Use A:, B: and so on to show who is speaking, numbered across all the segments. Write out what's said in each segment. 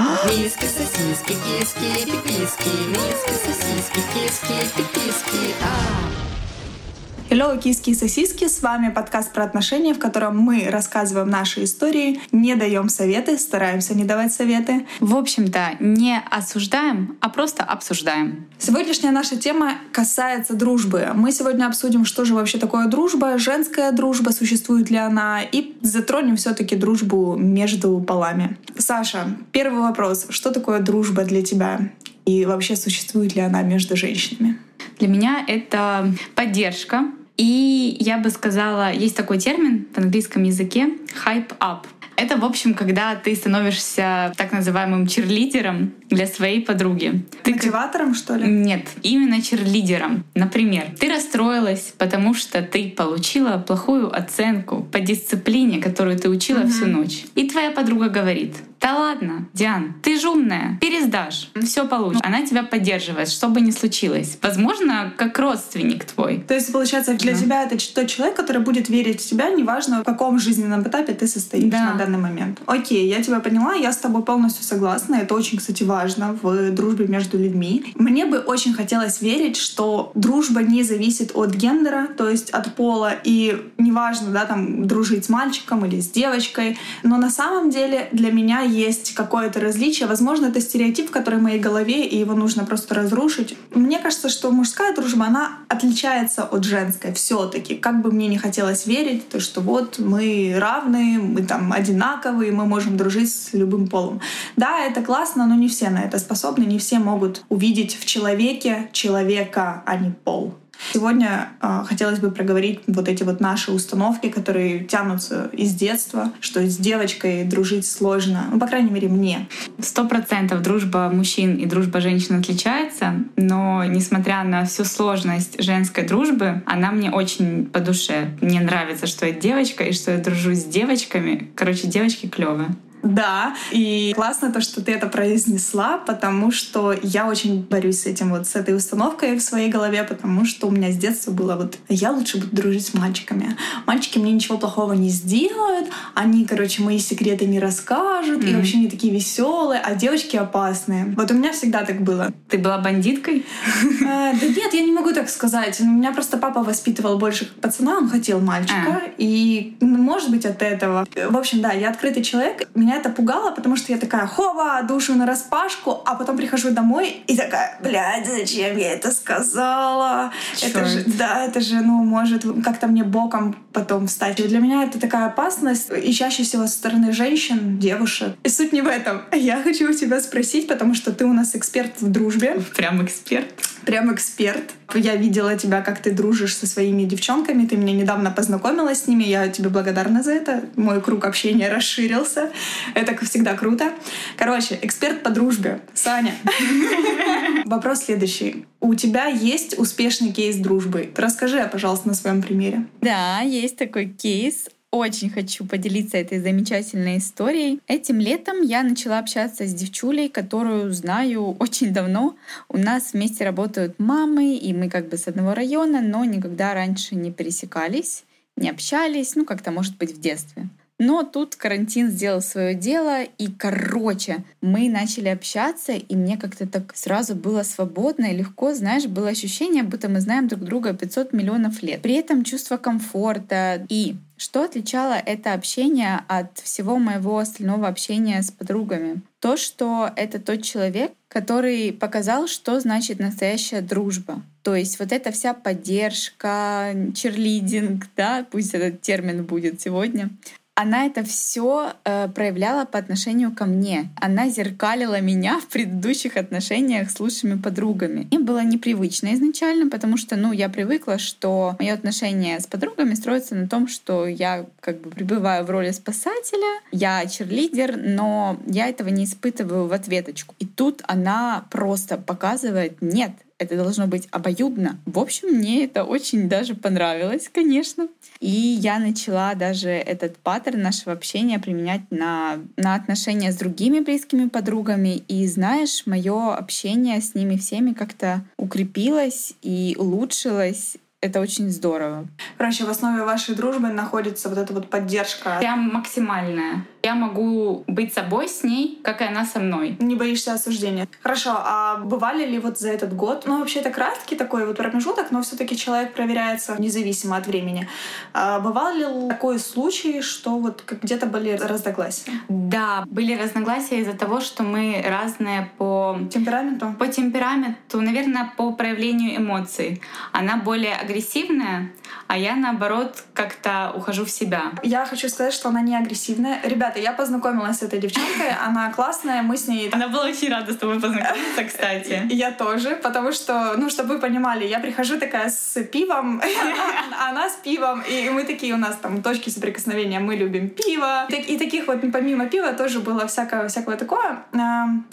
A: Миски, сосиски, киски, пиписки, миски, сосиски, киски, пиписки. А.
B: Hello, киски и сосиски! С вами подкаст про отношения, в котором мы рассказываем наши истории, не даем советы, стараемся не давать советы.
C: В общем-то, не осуждаем, а просто обсуждаем.
B: Сегодняшняя наша тема касается дружбы. Мы сегодня обсудим, что же вообще такое дружба, женская дружба, существует ли она, и затронем все таки дружбу между полами. Саша, первый вопрос. Что такое дружба для тебя? И вообще существует ли она между женщинами?
C: Для меня это поддержка, и я бы сказала, есть такой термин в английском языке hype up. Это, в общем, когда ты становишься так называемым черлидером для своей подруги.
B: Ты Мотиватором, что ли?
C: Нет, именно черлидером. Например, ты расстроилась, потому что ты получила плохую оценку по дисциплине, которую ты учила угу. всю ночь. И твоя подруга говорит, да ладно, Диан, ты же умная, пересдашь, все получится. Она тебя поддерживает, что бы ни случилось. Возможно, как родственник твой.
B: То есть, получается, для да. тебя это тот человек, который будет верить в тебя, неважно, в каком жизненном этапе ты состоишь да. на данный момент. Окей, я тебя поняла, я с тобой полностью согласна. Это очень, кстати, важно в дружбе между людьми. Мне бы очень хотелось верить, что дружба не зависит от гендера, то есть от пола, и неважно, да, там, дружить с мальчиком или с девочкой. Но на самом деле для меня есть какое-то различие. Возможно, это стереотип, который в моей голове, и его нужно просто разрушить. Мне кажется, что мужская дружба, она отличается от женской все таки Как бы мне не хотелось верить, то что вот мы равны, мы там одинаковые, мы можем дружить с любым полом. Да, это классно, но не все на это способны, не все могут увидеть в человеке человека, а не пол. Сегодня э, хотелось бы проговорить вот эти вот наши установки, которые тянутся из детства, что с девочкой дружить сложно. Ну, по крайней мере, мне.
C: Сто процентов дружба мужчин и дружба женщин отличается, но несмотря на всю сложность женской дружбы, она мне очень по душе. Мне нравится, что я девочка и что я дружу с девочками. Короче, девочки клевые.
B: Да, и классно то, что ты это произнесла, потому что я очень борюсь с этим вот, с этой установкой в своей голове, потому что у меня с детства было вот, я лучше буду дружить с мальчиками. Мальчики мне ничего плохого не сделают, они, короче, мои секреты не расскажут, mm-hmm. и вообще они такие веселые, а девочки опасные. Вот у меня всегда так было.
C: Ты была бандиткой?
B: Э, да нет, я не могу так сказать. У меня просто папа воспитывал больше пацана, он хотел мальчика, а. и, может быть, от этого. В общем, да, я открытый человек, меня меня это пугало, потому что я такая, хова, душу на распашку, а потом прихожу домой и такая, блядь, зачем я это сказала? Черт. Это же, да, это же, ну, может как-то мне боком потом встать. И для меня это такая опасность, и чаще всего со стороны женщин, девушек. И суть не в этом. Я хочу у тебя спросить, потому что ты у нас эксперт в дружбе.
C: Прям эксперт.
B: Прям эксперт. Я видела тебя, как ты дружишь со своими девчонками. Ты меня недавно познакомила с ними. Я тебе благодарна за это. Мой круг общения расширился. Это, как всегда, круто. Короче, эксперт по дружбе. Саня. Вопрос следующий. У тебя есть успешный кейс дружбы? Расскажи, пожалуйста, на своем примере.
C: Да, есть такой кейс очень хочу поделиться этой замечательной историей. Этим летом я начала общаться с девчулей, которую знаю очень давно. У нас вместе работают мамы, и мы как бы с одного района, но никогда раньше не пересекались, не общались, ну как-то может быть в детстве. Но тут карантин сделал свое дело, и, короче, мы начали общаться, и мне как-то так сразу было свободно и легко, знаешь, было ощущение, будто мы знаем друг друга 500 миллионов лет. При этом чувство комфорта и что отличало это общение от всего моего остального общения с подругами? То, что это тот человек, который показал, что значит настоящая дружба. То есть вот эта вся поддержка, черлидинг, да, пусть этот термин будет сегодня, она это все э, проявляла по отношению ко мне. Она зеркалила меня в предыдущих отношениях с лучшими подругами. Мне было непривычно изначально, потому что, ну, я привыкла, что мое отношение с подругами строится на том, что я как бы пребываю в роли спасателя, я черлидер, но я этого не испытываю в ответочку. И тут она просто показывает, нет, это должно быть обоюдно. В общем, мне это очень даже понравилось, конечно. И я начала даже этот паттерн нашего общения применять на, на отношения с другими близкими подругами. И знаешь, мое общение с ними всеми как-то укрепилось и улучшилось
D: это очень здорово.
B: Короче, в основе вашей дружбы находится вот эта вот поддержка.
C: Прям максимальная. Я могу быть собой с ней, как и она со мной.
B: Не боишься осуждения. Хорошо, а бывали ли вот за этот год, ну вообще это краткий такой вот промежуток, но все таки человек проверяется независимо от времени. А бывал ли такой случай, что вот где-то были разногласия?
C: Да, были разногласия из-за того, что мы разные по
B: темпераменту.
C: По темпераменту, наверное, по проявлению эмоций. Она более агрессивная, а я наоборот как-то ухожу в себя.
B: Я хочу сказать, что она не агрессивная. Ребята, я познакомилась с этой девчонкой, она классная, мы с ней...
C: Она была очень рада с тобой познакомиться, кстати.
B: Я тоже, потому что, ну, чтобы вы понимали, я прихожу такая с пивом, а она с пивом, и мы такие, у нас там точки соприкосновения, мы любим пиво. И таких вот помимо пива тоже было всякого, всякого такое.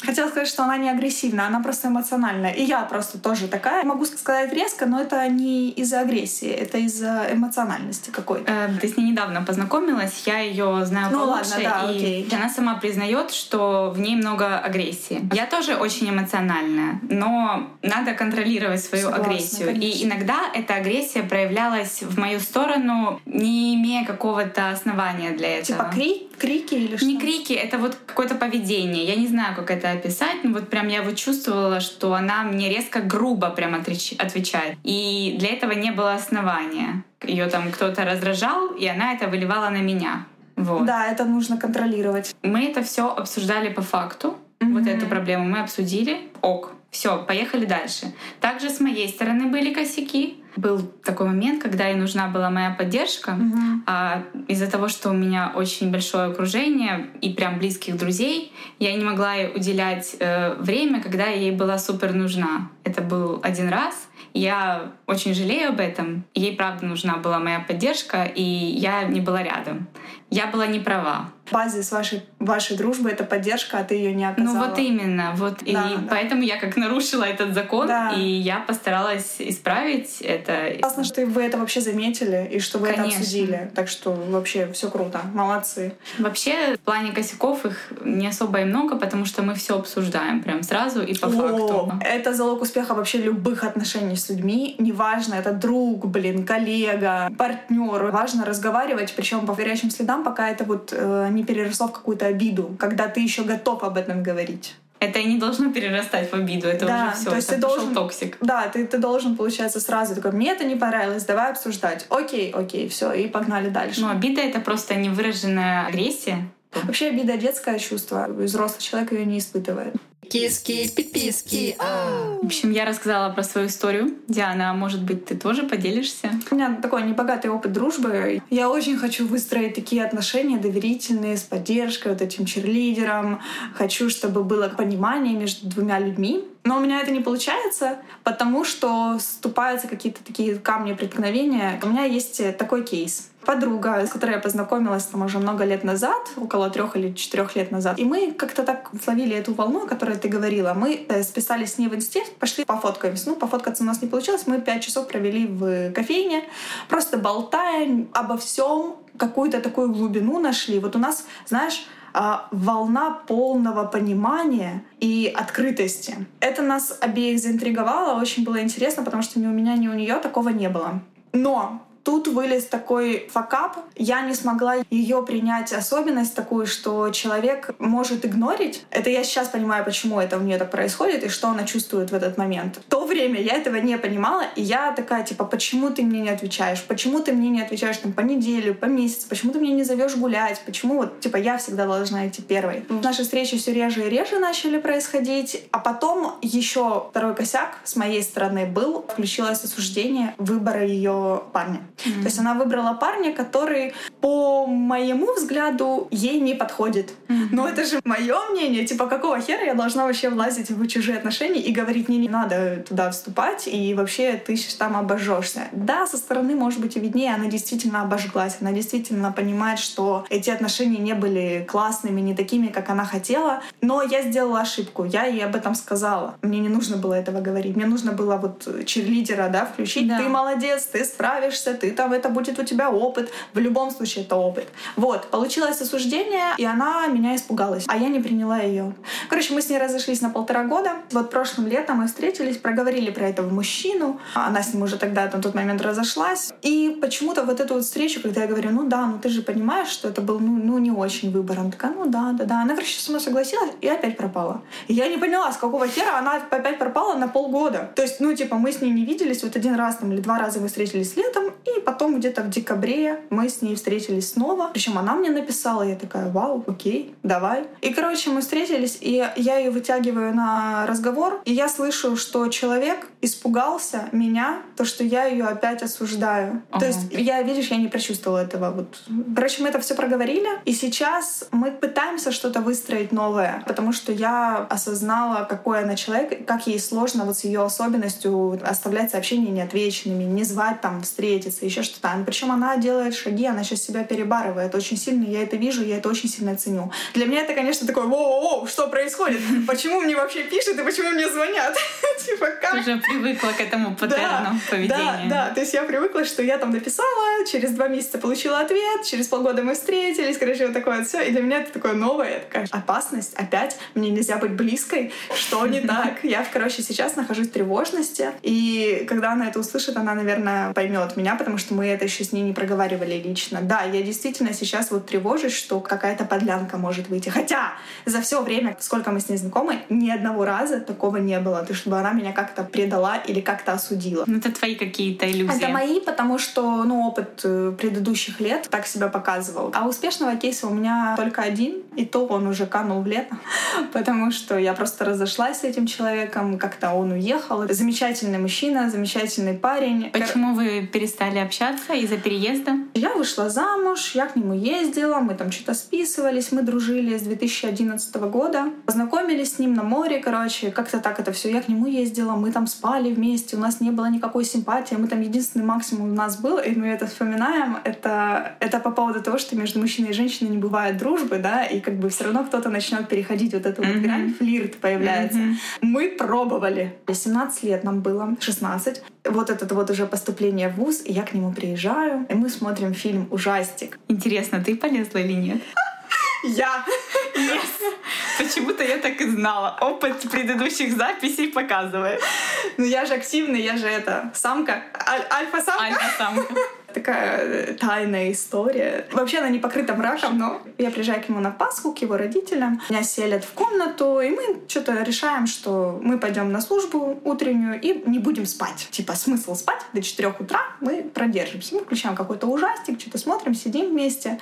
B: Хотела сказать, что она не агрессивная, она просто эмоциональная. И я просто тоже такая. Могу сказать резко, но это не из-за агрессии, это из-за эмоциональности какой-то.
C: Э, ты с ней недавно познакомилась, я ее знаю
B: ну,
C: получше,
B: ладно, да,
C: и
B: окей.
C: она сама признает, что в ней много агрессии. Я тоже очень эмоциональная, но надо контролировать свою
B: Согласна,
C: агрессию.
B: конечно.
C: И иногда эта агрессия проявлялась в мою сторону, не имея какого-то основания для этого.
B: Типа крик, крики или что?
C: Не крики, это вот какое-то поведение. Я не знаю, как это описать, но вот прям я вот чувствовала, что она мне резко грубо прям отвечает. И для этого не было основания. Ее там кто-то раздражал, и она это выливала на меня. Вот.
B: Да, это нужно контролировать.
C: Мы это все обсуждали по факту.
B: Мгм.
C: Вот эту проблему мы обсудили. Ок. Все, поехали дальше. Также с моей стороны были косяки. Был такой момент, когда ей нужна была моя поддержка.
B: Мгм.
C: А из-за того, что у меня очень большое окружение и прям близких друзей, я не могла ей уделять э, время, когда ей была супер нужна. Это был один раз. Я очень жалею об этом. Ей правда нужна была моя поддержка, и я не была рядом. Я была не права.
B: Базис вашей, вашей дружбы — это поддержка, а ты ее не оказала.
C: Ну вот именно, вот и
B: Да, да.
C: поэтому я как нарушила этот закон,
B: Да.
C: и я постаралась исправить это.
B: Классно, что вы это вообще заметили и что вы
C: Конечно.
B: это обсудили. Так что вообще все круто. Молодцы.
C: Вообще в плане косяков их не особо и много, потому что мы все обсуждаем прям сразу и по факту.
B: О, это залог успеха вообще любых отношений с людьми. Неважно, это друг, блин, коллега, партнер. Важно разговаривать, причем по горячим следам, пока это вот э, не переросло в какую-то обиду, когда ты еще готов об этом говорить.
C: Это и не должно перерастать в обиду, это
B: Да,
C: уже все,
B: то есть
C: это
B: ты должен-
C: токсик.
B: Да, ты, ты должен, получается, сразу такой, мне это не понравилось, давай обсуждать. Окей, окей, все, и погнали дальше.
C: Но обида это просто невыраженная агрессия.
B: Вообще обида детское чувство, взрослый человек ее не испытывает.
A: Киски, пиписки, а.
C: В общем, я рассказала про свою историю. Диана, может быть, ты тоже поделишься?
B: У меня такой небогатый опыт дружбы. Я очень хочу выстроить такие отношения доверительные, с поддержкой, вот этим черлидером. Хочу, чтобы было понимание между двумя людьми. Но у меня это не получается, потому что ступаются какие-то такие камни преткновения. У меня есть такой кейс. Подруга, с которой я познакомилась там уже много лет назад, около трех или четырех лет назад. И мы как-то так словили эту волну, о которой ты говорила. Мы э, списались с ней в инсте, пошли пофоткаемся. Ну, пофоткаться у нас не получилось. Мы пять часов провели в кофейне, просто болтая обо всем, какую-то такую глубину нашли. Вот у нас, знаешь, волна полного понимания и открытости. Это нас обеих заинтриговало, очень было интересно, потому что ни у меня, ни у нее такого не было. Но Тут вылез такой факап. Я не смогла ее принять особенность такую, что человек может игнорить. Это я сейчас понимаю, почему это у нее так происходит и что она чувствует в этот момент. В то время я этого не понимала, и я такая, типа, почему ты мне не отвечаешь? Почему ты мне не отвечаешь там по неделю, по месяцу? Почему ты меня не зовешь гулять? Почему вот, типа, я всегда должна идти первой? Наши встречи все реже и реже начали происходить, а потом еще второй косяк с моей стороны был, включилось осуждение выбора ее парня. То есть она выбрала парня, который, по моему взгляду, ей не подходит. Но это же мое мнение. Типа, какого хера я должна вообще влазить в чужие отношения и говорить, мне не надо туда вступать, и вообще ты там обожжешься. Да, со стороны, может быть, и виднее, она действительно обожглась. Она действительно понимает, что эти отношения не были классными, не такими, как она хотела. Но я сделала ошибку. Я ей об этом сказала. Мне не нужно было этого говорить. Мне нужно было вот черлидера, да, включить.
C: Да.
B: Ты молодец, ты справишься, ты ты там, это будет у тебя опыт. В любом случае это опыт. Вот, получилось осуждение, и она меня испугалась, а я не приняла ее. Короче, мы с ней разошлись на полтора года. Вот прошлым летом мы встретились, проговорили про этого мужчину. Она с ним уже тогда на тот момент разошлась. И почему-то вот эту вот встречу, когда я говорю, ну да, ну ты же понимаешь, что это был ну, ну не очень выбор. Она такая, ну да, да, да. Она, короче, мной согласилась и опять пропала. И я не поняла, с какого хера она опять пропала на полгода. То есть, ну типа, мы с ней не виделись вот один раз там или два раза мы встретились летом, и потом где-то в декабре мы с ней встретились снова. Причем она мне написала, я такая, вау, окей, давай. И, короче, мы встретились, и я ее вытягиваю на разговор, и я слышу, что человек испугался меня, то, что я ее опять осуждаю. Ага. То есть я, видишь, я не прочувствовала этого. Вот. Короче, мы это все проговорили, и сейчас мы пытаемся что-то выстроить новое, потому что я осознала, какой она человек, как ей сложно вот с ее особенностью оставлять сообщения неотвеченными, не звать там встретиться, еще что-то. Причем она делает шаги, она сейчас себя перебарывает очень сильно, я это вижу, я это очень сильно ценю. Для меня это, конечно, такое, воу-воу, что происходит? Почему мне вообще пишут и почему мне звонят?
C: Типа, как? Уже привыкла к этому паттерну поведения.
B: Да, да, то есть я привыкла, что я там написала, через два месяца получила ответ, через полгода мы встретились, короче, вот такое все. И для меня это такое новое, такая опасность. Опять мне нельзя быть близкой. Что не так? Я, короче, сейчас нахожусь в тревожности. И когда она это услышит, она, наверное, поймет меня, потому что мы это еще с ней не проговаривали лично. Да, я действительно сейчас вот тревожусь, что какая-то подлянка может выйти. Хотя за все время, сколько мы с ней знакомы, ни одного раза такого не было. То, чтобы она меня как-то предала или как-то осудила.
C: Ну, это твои какие-то иллюзии.
B: Это мои, потому что, ну, опыт э, предыдущих лет так себя показывал. А успешного кейса у меня только один, и то он уже канул в лето, потому что я просто разошлась с этим человеком, как-то он уехал. Замечательный мужчина, замечательный парень.
C: Почему вы перестали общаться из-за переезда?
B: Я вышла замуж, я к нему ездила, мы там что-то списывались, мы дружили с 2011 года. Познакомились с ним на море, короче, как-то так это все. Я к нему ездила, мы там спали вместе, у нас не было никакой симпатии, мы там единственный максимум у нас был, и мы это вспоминаем, это, это по поводу того, что между мужчиной и женщиной не бывает дружбы, да, и как бы все равно кто-то начнет переходить вот эту mm-hmm. вот грань, флирт появляется. Mm-hmm. Мы пробовали. 17 лет нам было, 16. Вот это вот уже поступление в ВУЗ, и я к нему приезжаю, и мы смотрим фильм «Ужастик».
C: Интересно, ты полезла или нет?
B: Я.
C: Yes. Почему-то я так и знала. Опыт предыдущих записей показывает.
B: Ну я же активный, я же это самка. Аль- альфа-самка.
C: Альфа-самка
B: такая э, тайная история. Вообще она не покрыта мраком, но я приезжаю к нему на Пасху, к его родителям. Меня селят в комнату, и мы что-то решаем, что мы пойдем на службу утреннюю и не будем спать. Типа смысл спать до 4 утра, мы продержимся. Мы включаем какой-то ужастик, что-то смотрим, сидим вместе.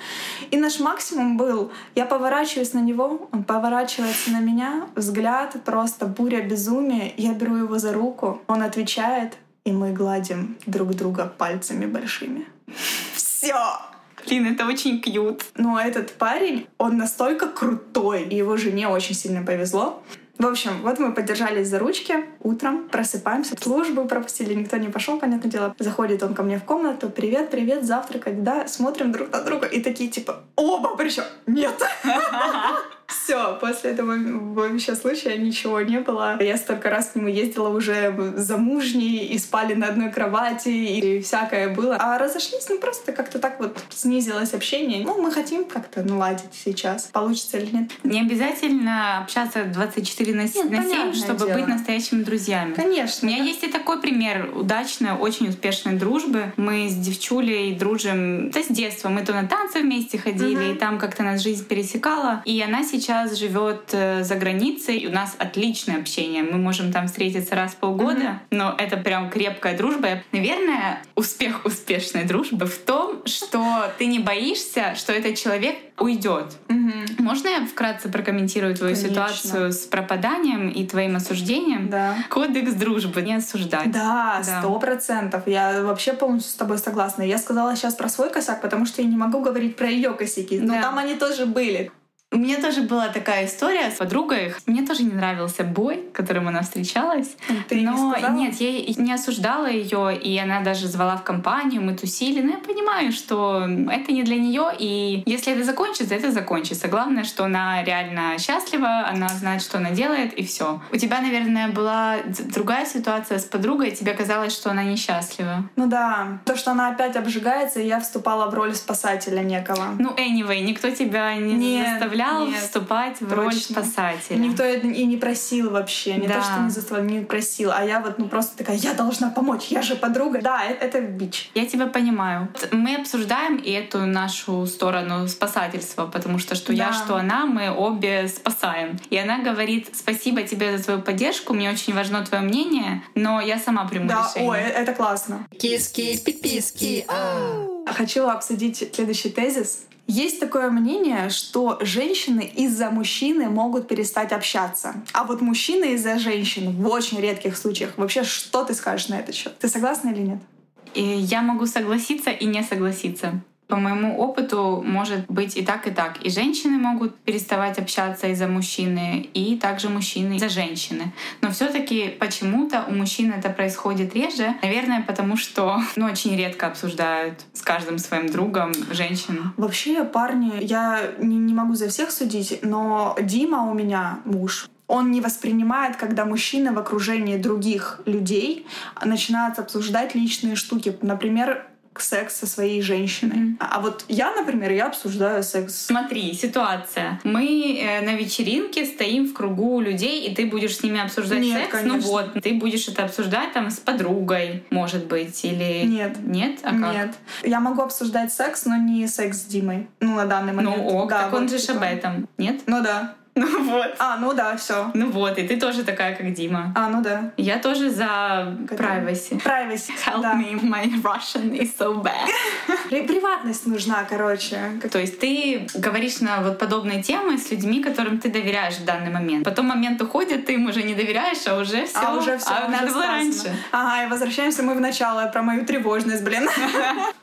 B: И наш максимум был, я поворачиваюсь на него, он поворачивается на меня, взгляд просто буря безумия. Я беру его за руку, он отвечает, и мы гладим друг друга пальцами большими. Все!
C: Блин, это очень кьют.
B: Но этот парень, он настолько крутой, и его жене очень сильно повезло. В общем, вот мы поддержались за ручки. Утром просыпаемся, службу пропустили, никто не пошел, понятное дело. Заходит он ко мне в комнату. Привет, привет, завтракать, да? Смотрим друг на друга и такие типа, оба причем, нет. Все, после этого вообще случая ничего не было. Я столько раз к нему ездила уже замужней, и спали на одной кровати, и всякое было. А разошлись, ну просто как-то так вот снизилось общение. Ну, мы хотим как-то наладить сейчас. Получится или нет.
C: Не обязательно общаться 24 на 7, нет, на 7 чтобы дело. быть настоящими друзьями.
B: Конечно.
C: У меня да. есть и такой пример удачной, очень успешной дружбы. Мы с девчулей дружим да, с детства. Мы то на танцы вместе ходили, угу. и там как-то нас жизнь пересекала. И она сейчас живет э, за границей, и у нас отличное общение. Мы можем там встретиться раз в полгода, mm-hmm. но это прям крепкая дружба. Наверное, успех успешной дружбы в том, что ты не боишься, что этот человек уйдет.
B: Mm-hmm.
C: Можно я вкратце прокомментирую твою Конечно. ситуацию с пропаданием и твоим осуждением?
B: Да.
C: Кодекс дружбы не осуждать.
B: Да, сто процентов. Я вообще полностью с тобой согласна. Я сказала сейчас про свой косяк, потому что я не могу говорить про ее косяки. Но да. там они тоже были
C: У меня тоже была такая история с подругой. Мне тоже не нравился бой, которым она встречалась.
B: Ты
C: Но
B: не сказала?
C: нет, я не осуждала ее, и она даже звала в компанию, мы тусили. Но я понимаю, что это не для нее, и если это закончится, это закончится. Главное, что она реально счастлива, она знает, что она делает, и все. У тебя, наверное, была другая ситуация с подругой, тебе казалось, что она несчастлива.
B: Ну да, то, что она опять обжигается, и я вступала в роль спасателя некого.
C: Ну, anyway, никто тебя не
B: Нет,
C: заставлял
B: нет,
C: вступать в роль спасателя.
B: Никто это и не просил вообще, не
C: Да.
B: то, что не заставлял, не просил, а я вот ну просто такая, я должна помочь, я же подруга. Да, э- это бич.
C: Я тебя понимаю. Мы обсуждаем и эту нашу сторону спасательства, потому что что я,
B: Да.
C: что она, мы обе спасаем. И она говорит, спасибо тебе за твою поддержку, мне очень важно твое мнение, но я сама приму
B: Да,
C: решение.
B: ой, это классно.
A: Киски, пиписки, а.
B: Хочу обсудить следующий тезис. Есть такое мнение, что женщины из-за мужчины могут перестать общаться. А вот мужчины из-за женщин в очень редких случаях. Вообще, что ты скажешь на этот счет? Ты согласна или нет?
C: И я могу согласиться и не согласиться. По моему опыту может быть и так, и так. И женщины могут переставать общаться из-за мужчины, и также мужчины из-за женщины. Но все таки почему-то у мужчин это происходит реже. Наверное, потому что ну, очень редко обсуждают с каждым своим другом женщин.
B: Вообще, парни, я не, не могу за всех судить, но Дима у меня муж. Он не воспринимает, когда мужчины в окружении других людей начинают обсуждать личные штуки. Например, секс со своей женщиной. А вот я, например, я обсуждаю секс.
C: Смотри, ситуация. Мы э, на вечеринке стоим в кругу людей, и ты будешь с ними обсуждать
B: Нет,
C: секс.
B: конечно.
C: Ну вот, ты будешь это обсуждать там с подругой, может быть, или
B: Нет.
C: нет, а как?
B: Нет. Я могу обсуждать секс, но не секс с Димой. Ну, на данный момент.
C: Ну ок,
B: Да,
C: так он
B: вот,
C: же ж
B: типа.
C: об этом, нет?
B: Ну да.
C: Ну вот.
B: А, ну да, все.
C: Ну вот, и ты тоже такая, как Дима.
B: А, ну да.
C: Я тоже за privacy.
B: Privacy.
C: Help
B: да.
C: me, my Russian is so bad.
B: При- Приватность нужна, короче.
C: То есть ты говоришь на вот подобные темы с людьми, которым ты доверяешь в данный момент. Потом момент уходит, ты им уже не доверяешь, а уже все.
B: А уже все.
C: надо было раньше.
B: Ага, и возвращаемся мы в начало про мою тревожность, блин.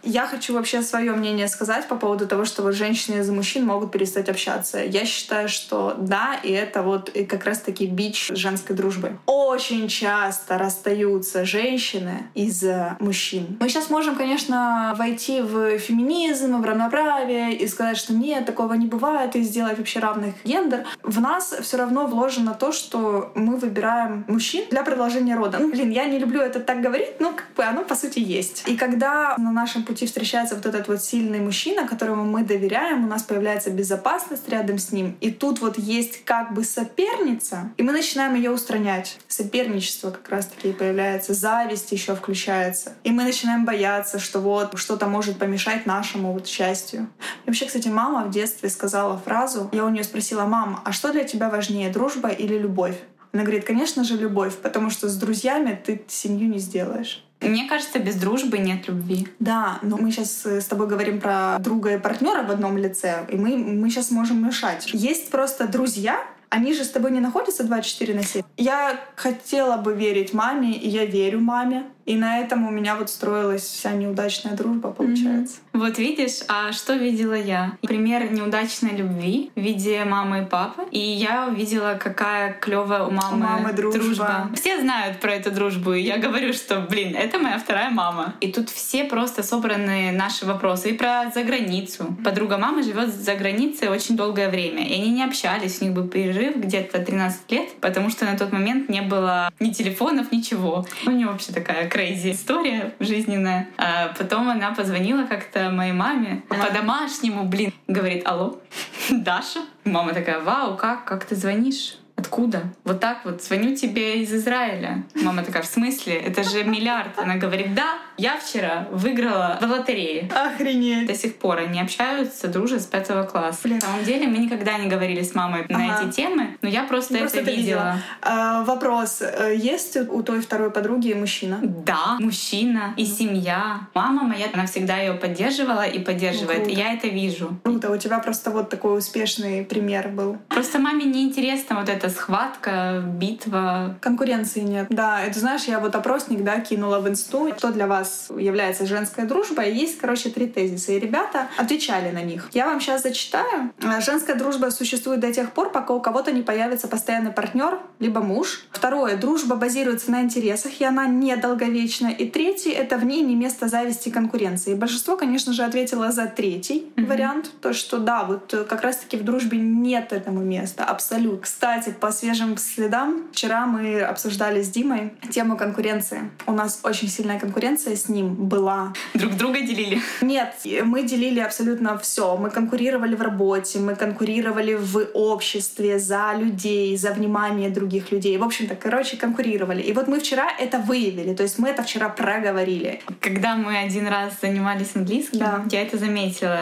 B: Я хочу вообще свое мнение сказать по поводу того, что вот женщины из-за мужчин могут перестать общаться. Я считаю, что да, и это вот и как раз-таки бич женской дружбы. Очень часто расстаются женщины из-за мужчин. Мы сейчас можем, конечно, войти в феминизм, в равноправие и сказать, что нет, такого не бывает, и сделать вообще равных гендер. В нас все равно вложено то, что мы выбираем мужчин для продолжения рода. Ну, блин, я не люблю это так говорить, но как бы оно по сути есть. И когда на нашем пути встречается вот этот вот сильный мужчина, которому мы доверяем, у нас появляется безопасность рядом с ним, и тут вот есть как бы соперница, и мы начинаем ее устранять. Соперничество как раз-таки появляется, зависть еще включается. И мы начинаем бояться, что вот что-то может помешать нашему вот счастью. И вообще, кстати, мама в детстве сказала фразу, я у нее спросила, мам, а что для тебя важнее, дружба или любовь? Она говорит, конечно же, любовь, потому что с друзьями ты семью не сделаешь.
C: Мне кажется, без дружбы нет любви.
B: Да, но мы сейчас с тобой говорим про друга и партнера в одном лице, и мы, мы сейчас можем мешать. Есть просто друзья, они же с тобой не находятся 24 на 7. Я хотела бы верить маме, и я верю маме. И на этом у меня вот строилась вся неудачная дружба, получается.
C: Вот видишь, а что видела я? Пример неудачной любви в виде мамы и папы. И я увидела, какая клевая у мамы,
B: У мамы дружба.
C: Все знают про эту дружбу. И я говорю, что, блин, это моя вторая мама. И тут все просто собраны наши вопросы. И про за границу. Подруга мамы живет за границей очень долгое время. И они не общались, у них был перерыв где-то 13 лет, потому что на тот момент не было ни телефонов, ничего. У нее вообще такая крейзи история жизненная. А потом она позвонила как-то моей маме по-домашнему, блин, говорит, алло, Даша? Мама такая, вау, как, как ты звонишь? Откуда? Вот так вот, звоню тебе из Израиля. Мама такая, в смысле? Это же миллиард. Она говорит, да, я вчера выиграла в лотерее.
B: Охренеть.
C: До сих пор они общаются, дружат с пятого класса.
B: Блин.
C: На самом деле мы никогда не говорили с мамой на
B: Ага.
C: эти темы, но я просто,
B: Ну, Просто
C: это видела.
B: А, вопрос. э, Есть у той второй подруги мужчина?
C: Да, мужчина и семья. Мама моя, она всегда ее поддерживала и поддерживает.
B: Ну,
C: и
B: круто.
C: я это вижу.
B: Круто, у тебя просто вот такой успешный пример был.
C: Просто маме неинтересно вот это схватка, битва.
B: Конкуренции нет. Да, это знаешь, я вот опросник, да, кинула в инсту, что для вас является женская дружба. И есть, короче, три тезиса. И ребята отвечали на них. Я вам сейчас зачитаю. Женская дружба существует до тех пор, пока у кого-то не появится постоянный партнер, либо муж. Второе. Дружба базируется на интересах, и она недолговечна. И третье. Это в ней не место зависти и конкуренции. И большинство, конечно же, ответило за третий mm-hmm. вариант. То, что да, вот как раз-таки в дружбе нет этому места. Абсолютно. Кстати, по свежим следам, вчера мы обсуждали с Димой тему конкуренции. У нас очень сильная конкуренция с ним была.
C: Друг друга делили?
B: Нет, мы делили абсолютно все. Мы конкурировали в работе, мы конкурировали в обществе за людей, за внимание других людей. В общем-то, короче, конкурировали. И вот мы вчера это выявили. То есть мы это вчера проговорили.
C: Когда мы один раз занимались английским, да. я это заметила.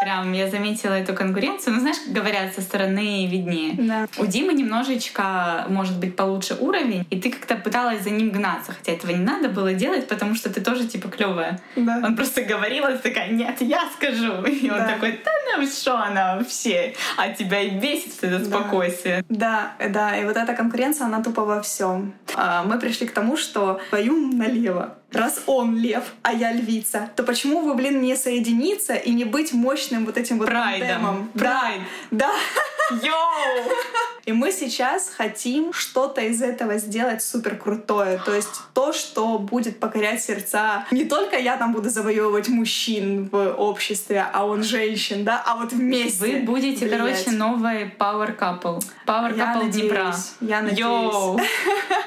C: Прям я заметила эту конкуренцию. Ну, знаешь, как говорят, со стороны виднее. Да. У Димы немножечко, может быть, получше уровень, и ты как-то пыталась за ним гнаться, хотя этого не надо было делать, потому что ты тоже типа клевая. Да. Он просто говорил, и такая, нет, я скажу. И он такой, да ну что она вообще? А тебя и бесит это спокойствие.
B: Да, да, и вот эта конкуренция, она тупо во всем. А, мы пришли к тому, что твою налево раз он лев, а я львица, то почему бы, блин, не соединиться и не быть мощным вот этим вот
C: Прайдом. Прайд.
B: Да.
C: Йоу!
B: И мы сейчас хотим что-то из этого сделать супер крутое. То есть то, что будет покорять сердца. Не только я там буду завоевывать мужчин в обществе, а он женщин, да, а вот вместе.
C: Вы будете, влиять. короче, новый power couple. Power я couple надеюсь, Днепра.
B: Я надеюсь. Йоу!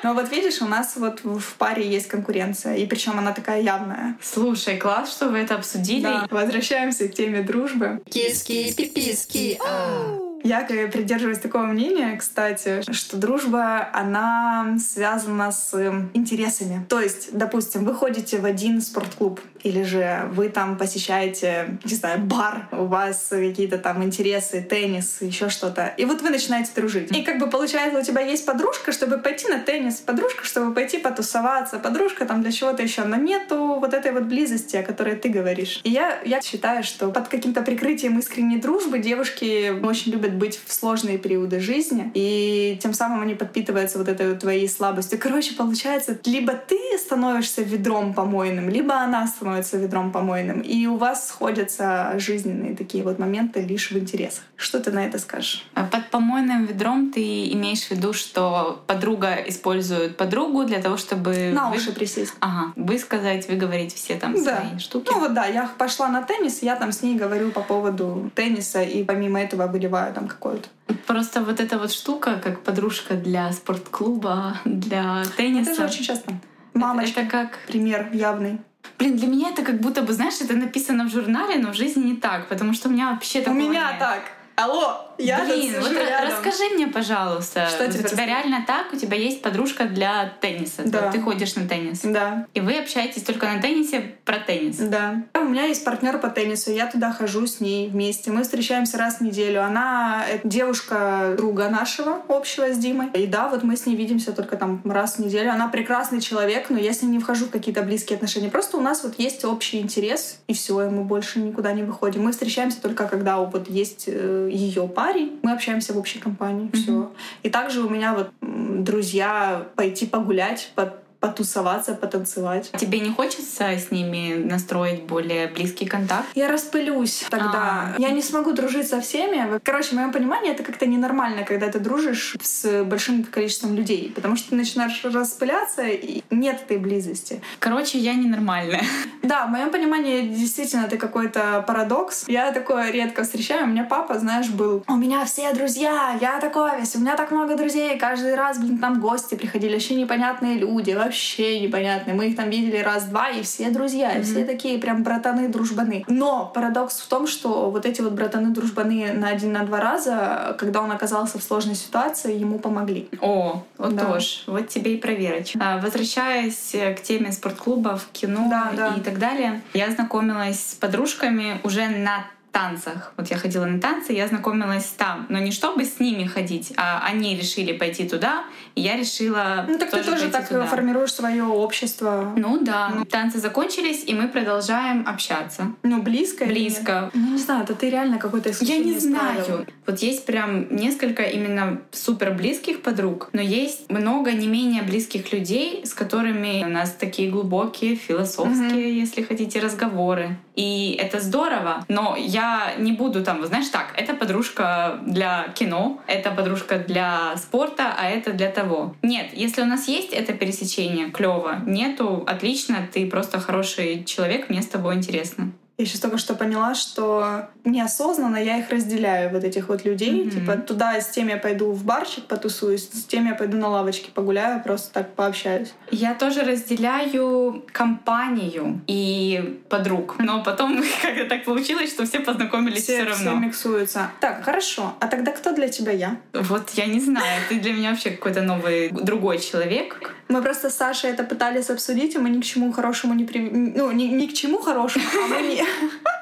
B: Но вот видишь, у нас вот в паре есть конкуренция. И причем она такая явная.
C: Слушай, класс, что вы это обсудили. Да.
B: Возвращаемся к теме дружбы.
A: Киски, пиписки, ау.
B: Я придерживаюсь такого мнения, кстати, что дружба, она связана с интересами. То есть, допустим, вы ходите в один спортклуб, или же вы там посещаете, не знаю, бар, у вас какие-то там интересы, теннис, еще что-то. И вот вы начинаете дружить. И как бы получается, у тебя есть подружка, чтобы пойти на теннис, подружка, чтобы пойти потусоваться, подружка там для чего-то еще. Но нету вот этой вот близости, о которой ты говоришь. И я, я считаю, что под каким-то прикрытием искренней дружбы девушки очень любят быть в сложные периоды жизни, и тем самым они подпитываются вот этой вот твоей слабостью. Короче, получается, либо ты становишься ведром помойным, либо она становится ведром помойным, и у вас сходятся жизненные такие вот моменты лишь в интересах. Что ты на это скажешь?
C: А под помойным ведром ты имеешь в виду, что подруга использует подругу для того, чтобы...
B: На уши присесть.
C: Ага. Высказать, выговорить все там да. свои штуки.
B: Ну вот да, я пошла на теннис, я там с ней говорю по поводу тенниса, и помимо этого выливаю там какое-то.
C: Просто вот эта вот штука, как подружка для спортклуба, для тенниса.
B: Это же очень часто. Мамочка.
C: Это, это как
B: пример явный.
C: Блин, для меня это как будто бы, знаешь, это написано в журнале, но в жизни не так, потому что у меня вообще такого
B: У меня
C: нет.
B: так. Алло, я
C: Блин, вот
B: рядом.
C: расскажи мне, пожалуйста.
B: Что тебе
C: Это реально так? У тебя есть подружка для тенниса.
B: Да.
C: Ты ходишь на теннис.
B: Да.
C: И вы общаетесь только на теннисе про теннис.
B: Да. У меня есть партнер по теннису. Я туда хожу с ней вместе. Мы встречаемся раз в неделю. Она девушка друга нашего общего с Димой. И да, вот мы с ней видимся только там раз в неделю. Она прекрасный человек, но я с ней не вхожу в какие-то близкие отношения. Просто у нас вот есть общий интерес, и все, и мы больше никуда не выходим. Мы встречаемся только когда вот есть э, ее парень, мы общаемся в общей компании, mm-hmm. все. И также у меня вот друзья пойти погулять, под потусоваться, потанцевать.
C: Тебе не хочется с ними настроить более близкий контакт?
B: Я распылюсь тогда. А-а-а. Я не смогу дружить со всеми. Короче, в моем понимании это как-то ненормально, когда ты дружишь с большим количеством людей, потому что ты начинаешь распыляться, и нет этой близости.
C: Короче, я ненормальная.
B: Да, в моем понимании действительно это какой-то парадокс. Я такое редко встречаю. У меня папа, знаешь, был. У меня все друзья, я такой весь, у меня так много друзей. Каждый раз, блин, там гости приходили, вообще непонятные люди вообще непонятные. Мы их там видели раз-два, и все друзья, mm-hmm. и все такие прям братаны-дружбаны. Но парадокс в том, что вот эти вот братаны-дружбаны на один, на два раза, когда он оказался в сложной ситуации, ему помогли.
C: О, вот да. тоже. Вот тебе и проверочка. А, возвращаясь к теме спортклубов, кино да, да. и так далее, я знакомилась с подружками уже на танцах. Вот я ходила на танцы, я знакомилась там. Но не чтобы с ними ходить, а они решили пойти туда, и я решила
B: Ну так
C: тоже
B: ты тоже так
C: туда.
B: формируешь свое общество.
C: Ну да. Танцы закончились, и мы продолжаем общаться.
B: Ну, близко или?
C: Близко.
B: Ну, не знаю, это ты реально какой-то
C: Я не знаю.
B: правил.
C: Вот есть прям несколько именно супер близких подруг, но есть много не менее близких людей, с которыми у нас такие глубокие, философские, если хотите, разговоры. И это здорово, но я не буду там, знаешь, так, это подружка для кино, это подружка для спорта, а это для того. Нет, если у нас есть это пересечение, клево. Нету, отлично, ты просто хороший человек, мне с тобой интересно.
B: Я сейчас только что поняла, что неосознанно я их разделяю, вот этих вот людей.
C: Мгм.
B: Типа туда с тем я пойду в барчик потусуюсь, с тем я пойду на лавочке погуляю, просто так пообщаюсь.
C: Я тоже разделяю компанию и подруг. Но потом как-то так получилось, что все познакомились все,
B: все,
C: равно.
B: все миксуются. Так, хорошо. А тогда кто для тебя я?
C: Вот я не знаю, ты для меня вообще какой-то новый, другой человек.
B: Мы просто с Сашей это пытались обсудить, и мы ни к чему хорошему не при... Ну, ни, ни к чему хорошему, а мы не...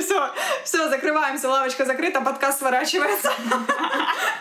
B: все, все, закрываемся, лавочка закрыта, подкаст сворачивается.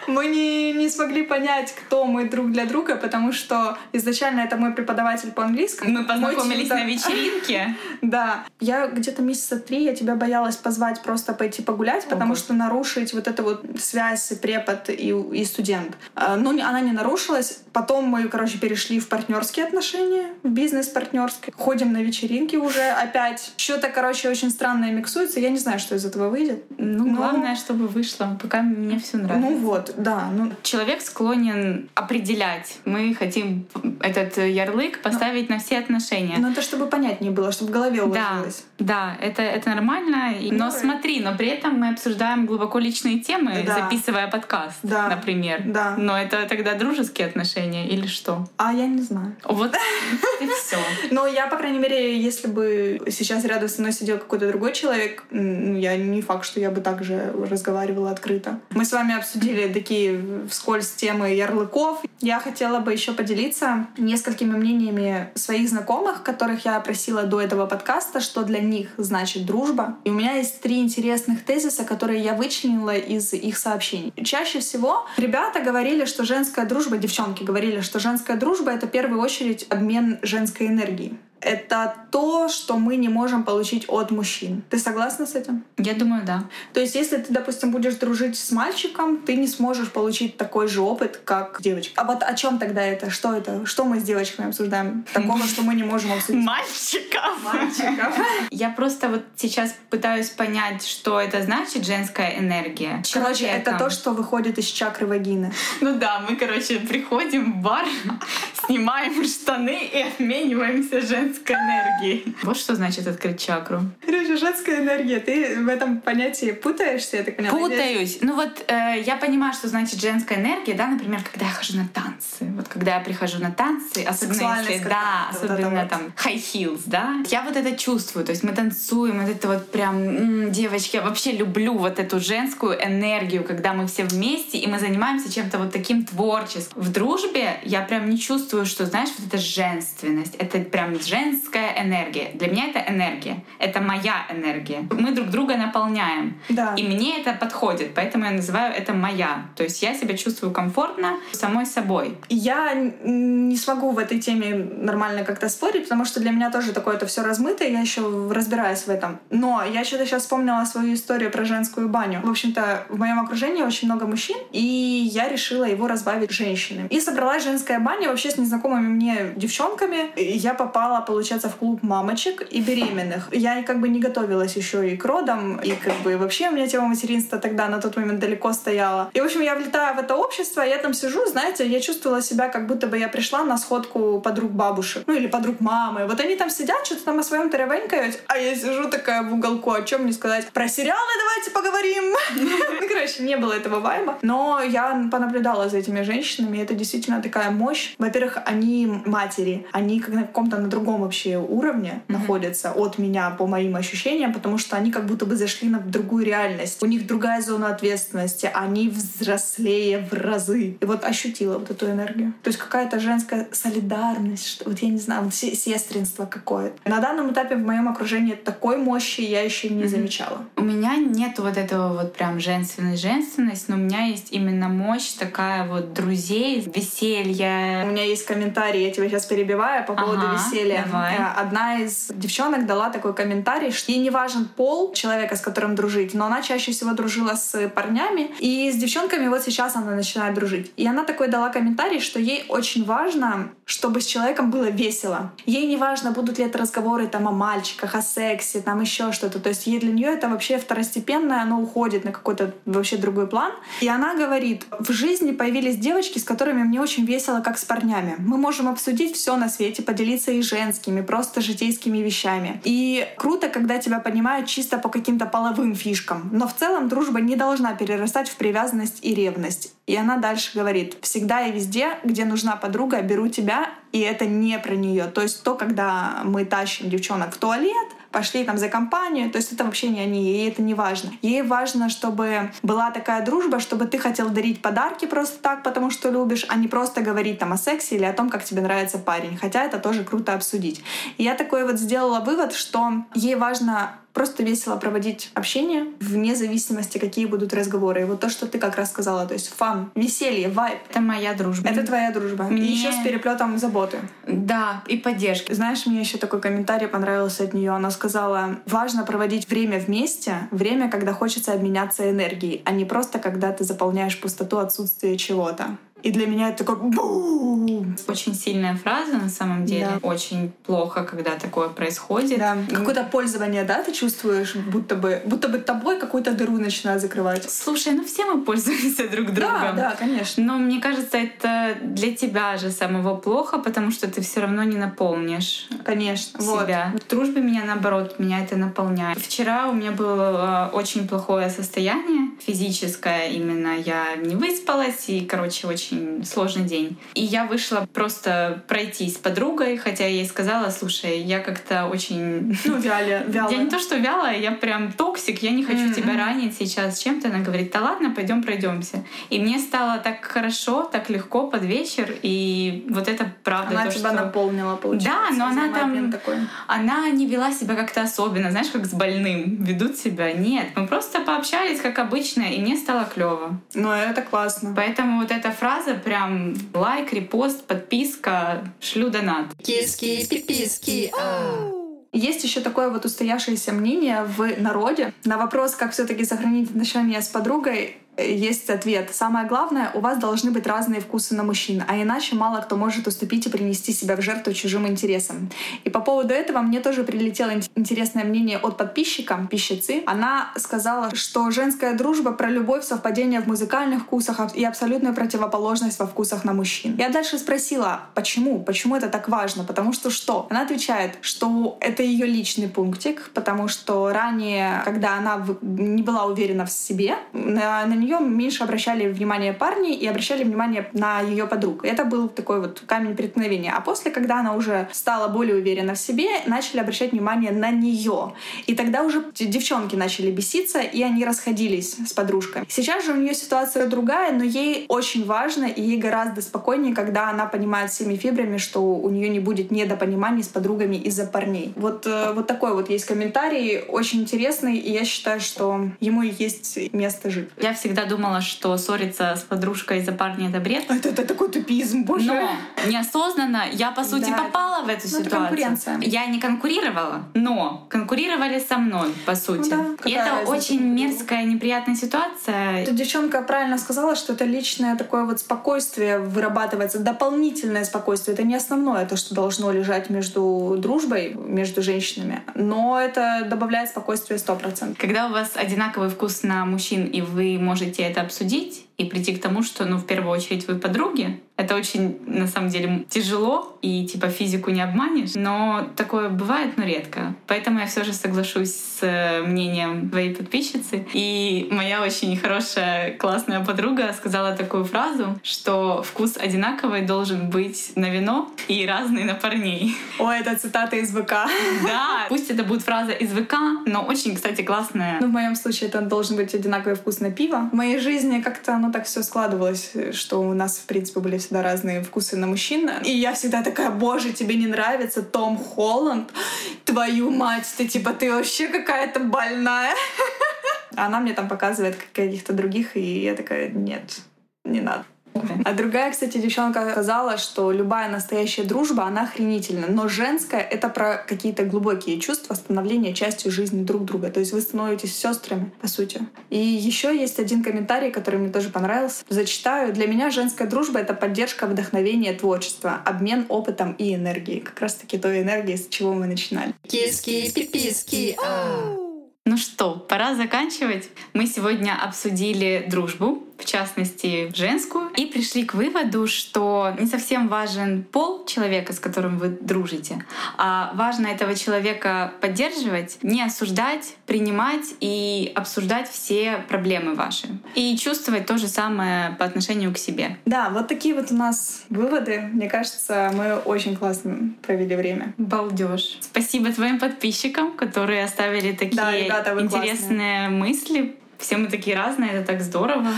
B: Мы не, не смогли понять, кто мы друг для друга, потому что изначально это мой преподаватель по английскому.
C: Мы познакомились на вечеринке.
B: Да. Я где-то месяца три я тебя боялась позвать просто пойти погулять, потому что нарушить вот эту вот связь препод и, и студент. А, Но не- она не нарушилась. Потом мы, короче, перешли в партнерские отношения, в бизнес-партнерские. Ходим на вечеринки уже опять. Что-то, короче, очень странное миксуется. Я не знаю, что из этого выйдет.
C: Ну,
B: Ну,
C: главное, чтобы вышло. Пока мне все нравится.
B: Ну вот, да. Ну,
C: Человек склонен определять. Мы хотим этот ярлык поставить на все отношения.
B: но это чтобы понятнее было, чтобы в голове уложилось.
C: да, это, это нормально. И- Но
B: Ну,
C: смотри, но при этом мы обсуждаем глубоко личные темы,
B: Да.
C: записывая подкаст,
B: Да.
C: например.
B: Да.
C: Но это тогда дружеские отношения или что?
B: А я не знаю.
C: Вот и все.
B: Но я, по крайней мере, если бы сейчас рядом со мной сидел какой-то другой человек, ну, я не факт, что я бы так же разговаривала открыто. Мы с вами обсудили такие вскользь темы ярлыков. Я хотела бы еще поделиться несколькими мнениями своих знакомых, которых я опросила до этого подкаста, что для них значит дружба. И у меня есть три интересных тезиса, которые я вычленила из их сообщений. Чаще всего ребята говорили, что женская дружба, девчонки говорили, что женская дружба — это в первую очередь обмен женской энергией. Это то, что мы не можем получить от мужчин. Ты согласна с этим?
C: Я думаю, да.
B: То есть, если ты, допустим, будешь дружить с мальчиком, ты не сможешь получить такой же опыт, как девочка. А вот о чем тогда это? Что это? Что мы с девочками обсуждаем? Такого, что мы не можем обсудить.
C: Мальчиков!
B: Мальчиков.
C: Я просто вот сейчас пытаюсь понять, что это значит женская энергия.
B: Короче, это то, что выходит из чакры вагины.
C: Ну да, мы, короче, приходим в бар, снимаем штаны и обмениваемся женской энергией. Вот что значит открыть чакру.
B: Короче, женская энергия. Ты в этом понятии путаешься, я так поняла?
C: Путаюсь. Ну вот э, я понимаю, что значит женская энергия, да, например, когда я хожу на танцы. Вот когда я прихожу на танцы, особенно если, да,
B: вот
C: особенно
B: это вот.
C: там high heels, да, я вот это чувствую. То есть мы танцуем, вот это вот прям, м, девочки, я вообще люблю вот эту женскую энергию, когда мы все вместе и мы занимаемся чем-то вот таким творческим. В дружбе я прям не чувствую, что, знаешь, вот эта женственность, это прям женская энергия. Для меня это энергия, это моя энергия. Мы друг друга наполняем.
B: Да.
C: И мне это подходит, поэтому я называю это моя. То есть я себя чувствую комфортно самой собой.
B: Я не смогу в этой теме нормально как-то спорить, потому что для меня тоже такое это все размыто, я еще разбираюсь в этом. Но я что-то сейчас вспомнила свою историю про женскую баню. В общем-то, в моем окружении очень много мужчин, и я решила его разбавить женщинами. И собралась женская баня вообще с незнакомыми мне девчонками. И я попала, получается, в клуб мамочек и беременных. Я как бы не готовилась еще и к родам, и как бы вообще у меня тема материнства тогда на тот момент далеко стояла. И, в общем, я влетаю в это общество, я там сижу, знаете, я чувствовала себя, как будто бы я пришла на сходку подруг бабушек, ну или подруг мамы. Вот они там сидят, что-то там о своем теревенькают, а я сижу такая в уголку, о чем мне сказать? Про сериалы давайте поговорим. Ну, короче, не было этого вайба. Но я понаблюдала за этими женщинами, это действительно такая мощь. Во-первых, они матери, они как на каком-то на другом вообще уровне mm-hmm. находятся от меня по моим ощущениям, потому что они как будто бы зашли на другую реальность. У них другая зона ответственности, они взрослее в разы. И вот ощутила вот эту энергию. То есть какая-то женская солидарность, что, вот я не знаю, вот сестринство какое-то. На данном этапе в моем окружении такой мощи я еще не mm-hmm. замечала.
C: У меня нет вот этого вот прям женственность-женственность, но у меня есть именно мощь такая вот друзей, веселья.
B: У меня есть комментарий, я тебя сейчас перебиваю по поводу ага, веселья.
C: Давай. Э,
B: одна из девчонок дала такой комментарий, что ей не важен пол человека, с которым дружить, но она чаще всего дружила с парнями, и с девчонками вот сейчас она начинает дружить. И она такой дала комментарий, что ей очень важно, чтобы с человеком было весело. Ей не важно, будут ли это разговоры там о мальчиках, о сексе, там еще что-то. То есть ей для нее это вообще второстепенное, оно уходит на какой-то вообще другой план. И она говорит, в жизни появились девочки, с которыми мне очень весело, как с парнями. Мы можем обсудить все на свете, поделиться и женскими, просто житейскими вещами. И круто, когда тебя понимают чисто по каким-то половым фишкам. Но в целом дружба не должна перерастать в привязанность и ревность. И она дальше говорит, всегда и везде, где нужна подруга, беру тебя, и это не про нее. То есть то, когда мы тащим девчонок в туалет, пошли там за компанию. То есть это вообще не они, ей это не важно. Ей важно, чтобы была такая дружба, чтобы ты хотел дарить подарки просто так, потому что любишь, а не просто говорить там о сексе или о том, как тебе нравится парень. Хотя это тоже круто обсудить. И я такой вот сделала вывод, что ей важно просто весело проводить общение, вне зависимости, какие будут разговоры. И вот то, что ты как раз сказала, то есть фан, веселье, вайб.
C: Это моя дружба.
B: Это твоя дружба. Мне... И еще с переплетом заботы.
C: Да, и поддержки.
B: Знаешь, мне еще такой комментарий понравился от нее. Она сказала, важно проводить время вместе, время, когда хочется обменяться энергией, а не просто когда ты заполняешь пустоту отсутствия чего-то. И для меня это такой бум!
C: Очень сильная фраза на самом деле. Да. Очень плохо, когда такое происходит.
B: Да. Какое-то пользование, да, ты чувствуешь, будто бы, будто бы тобой какую-то дыру начинает закрывать.
C: Слушай, ну все мы пользуемся друг другом.
B: Да, да, конечно.
C: Но мне кажется, это для тебя же самого плохо, потому что ты все равно не наполнишь.
B: Конечно.
C: Себя.
B: Вот.
C: В дружбе меня наоборот, меня это наполняет. Вчера у меня было э, очень плохое состояние физическое именно. Я не выспалась и, короче, очень сложный день. И я вышла просто пройтись с подругой, хотя я ей сказала, слушай, я как-то очень...
B: Ну, вяля, вяла.
C: Я не то, что вялая, я прям токсик, я не хочу mm-hmm. тебя ранить сейчас чем-то. Она говорит, да ладно, пойдем пройдемся. И мне стало так хорошо, так легко под вечер, и вот это правда.
B: Она
C: то,
B: тебя
C: что...
B: наполнила, получается.
C: Да, но она там... Такой. Она не вела себя как-то особенно, знаешь, как с больным ведут себя. Нет, мы просто пообщались, как обычно, и мне стало клево.
B: Ну, это классно.
C: Поэтому вот эта фраза прям лайк, репост, подписка, шлю донат.
A: Киски, пиписки, ау.
B: Есть еще такое вот устоявшееся мнение в народе на вопрос, как все-таки сохранить отношения с подругой есть ответ. Самое главное, у вас должны быть разные вкусы на мужчин, а иначе мало кто может уступить и принести себя в жертву чужим интересам. И по поводу этого мне тоже прилетело интересное мнение от подписчика, пищицы. Она сказала, что женская дружба про любовь, совпадение в музыкальных вкусах и абсолютную противоположность во вкусах на мужчин. Я дальше спросила, почему? Почему это так важно? Потому что что? Она отвечает, что это ее личный пунктик, потому что ранее, когда она не была уверена в себе, на, на нее меньше обращали внимание парни и обращали внимание на ее подруг. Это был такой вот камень преткновения. А после, когда она уже стала более уверена в себе, начали обращать внимание на нее. И тогда уже девчонки начали беситься, и они расходились с подружкой. Сейчас же у нее ситуация другая, но ей очень важно, и ей гораздо спокойнее, когда она понимает всеми фибрами, что у нее не будет недопониманий с подругами из-за парней. Вот, э, вот такой вот есть комментарий, очень интересный, и я считаю, что ему есть место жить.
C: Я всегда всегда думала, что ссориться с подружкой из-за парня — это бред.
B: Это, это такой тупизм, боже.
C: Но неосознанно я, по сути, да. попала в эту ну, ситуацию. Я не конкурировала, но конкурировали со мной, по сути. Ну, да, И это разница? очень мерзкая, неприятная ситуация.
B: Эта девчонка правильно сказала, что это личное такое вот спокойствие вырабатывается, дополнительное спокойствие. Это не основное, то, что должно лежать между дружбой, между женщинами. Но это добавляет спокойствие 100%.
C: Когда у вас одинаковый вкус на мужчин, и вы можете можете это обсудить и прийти к тому, что, ну, в первую очередь вы подруги, Это очень, на самом деле, тяжело, и типа физику не обманешь, но такое бывает, но редко. Поэтому я все же соглашусь с э, мнением твоей подписчицы. И моя очень хорошая, классная подруга сказала такую фразу, что вкус одинаковый должен быть на вино и разный на парней.
B: О, это цитата из ВК.
C: Да, пусть это будет фраза из ВК, но очень, кстати, классная.
B: Ну, в моем случае это должен быть одинаковый вкус на пиво. В моей жизни как-то оно так все складывалось, что у нас, в принципе, были всегда разные вкусы на мужчин. И я всегда такая, боже, тебе не нравится Том Холланд? Твою мать, ты типа, ты вообще какая-то больная. Она мне там показывает каких-то других, и я такая, нет, не надо. А другая, кстати, девчонка сказала, что любая настоящая дружба, она охренительна. Но женская — это про какие-то глубокие чувства, становление частью жизни друг друга. То есть вы становитесь сестрами, по сути. И еще есть один комментарий, который мне тоже понравился. Зачитаю. Для меня женская дружба — это поддержка, вдохновение, творчество, обмен опытом и энергией. Как раз-таки той энергии, с чего мы начинали.
A: Киски, пиписки, а.
C: Ну что, пора заканчивать. Мы сегодня обсудили дружбу, в частности женскую, и пришли к выводу, что не совсем важен пол человека, с которым вы дружите, а важно этого человека поддерживать, не осуждать, принимать и обсуждать все проблемы ваши. И чувствовать то же самое по отношению к себе.
B: Да, вот такие вот у нас выводы. Мне кажется, мы очень классно провели время.
C: Балдеж. Спасибо твоим подписчикам, которые оставили такие
B: Да, ребята, вы
C: интересные мысли. Все мы такие разные, это так здорово.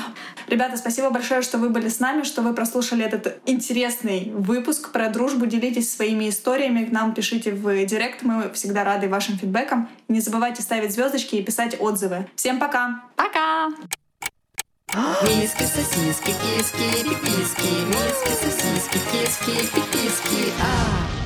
B: Ребята, спасибо большое, что вы были с нами, что вы прослушали этот интересный выпуск про дружбу. Делитесь своими историями, к нам пишите в директ. Мы всегда рады вашим фидбэкам. Не забывайте ставить звездочки и писать отзывы. Всем пока!
C: Пока!
A: Миски, сосиски, киски, пиписки. Миски, сосиски, киски, пиписки, а.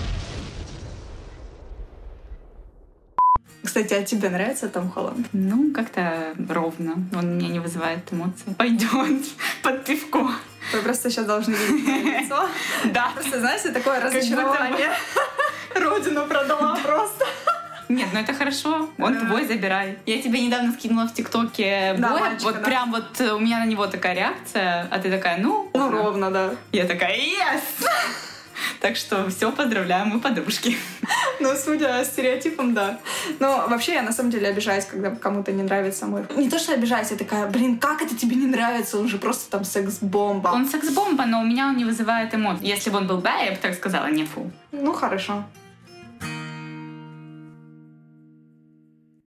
B: Кстати, а тебе нравится Том Холланд?
C: Ну, как-то ровно. Он меня не вызывает эмоций. Пойдет под пивко.
B: Вы просто сейчас должны видеть лицо.
C: Да.
B: Просто, знаете, такое разочарование. Родину продала просто.
C: Нет, ну это хорошо. Он
B: Да.
C: твой, забирай. Я тебе недавно скинула в ТикТоке
B: Да,
C: боя.
B: мальчика,
C: вот
B: да.
C: прям вот э, у меня на него такая реакция, а ты такая, ну,
B: Ну,
C: ровно.
B: ровно, да.
C: Я такая, yes! Так что все, поздравляю, мы подружки.
B: Ну, судя стереотипам, да. Но вообще я на самом деле обижаюсь, когда кому-то не нравится мой... Не то, что обижаюсь, я такая, блин, как это тебе не нравится? Он же просто там секс-бомба.
C: Он секс-бомба, но у меня он не вызывает эмоций. Если бы он был бай, я бы так сказала, не фу.
B: Ну, хорошо.